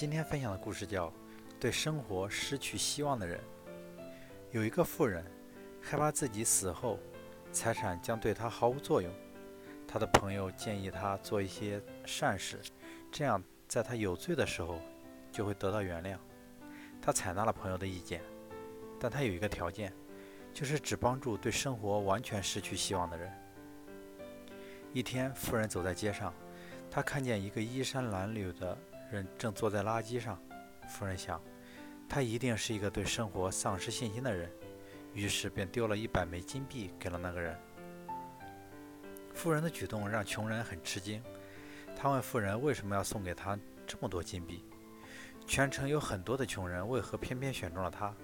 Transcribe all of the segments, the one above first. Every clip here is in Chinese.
今天分享的故事叫《对生活失去希望的人》。有一个富人，害怕自己死后财产将对他毫无作用。他的朋友建议他做一些善事，这样在他有罪的时候就会得到原谅。他采纳了朋友的意见，但他有一个条件，就是只帮助对生活完全失去希望的人。一天，富人走在街上，他看见一个衣衫褴褛的。人正坐在垃圾上，夫人想，他一定是一个对生活丧失信心的人，于是便丢了一百枚金币给了那个人。富人的举动让穷人很吃惊，他问富人为什么要送给他这么多金币？全城有很多的穷人，为何偏偏选中了他？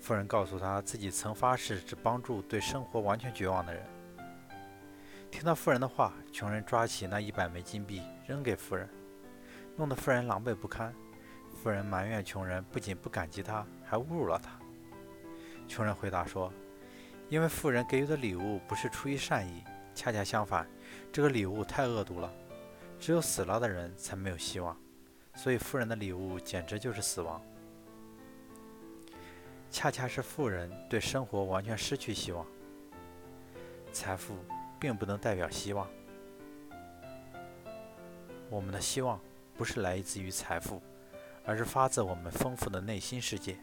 富人告诉他自己曾发誓只帮助对生活完全绝望的人。听到富人的话，穷人抓起那一百枚金币扔给富人。弄得富人狼狈不堪，富人埋怨穷人不仅不感激他，还侮辱了他。穷人回答说：“因为富人给予的礼物不是出于善意，恰恰相反，这个礼物太恶毒了，只有死了的人才没有希望，所以富人的礼物简直就是死亡。恰恰是富人对生活完全失去希望。财富并不能代表希望，我们的希望。”不是来自于财富，而是发自我们丰富的内心世界。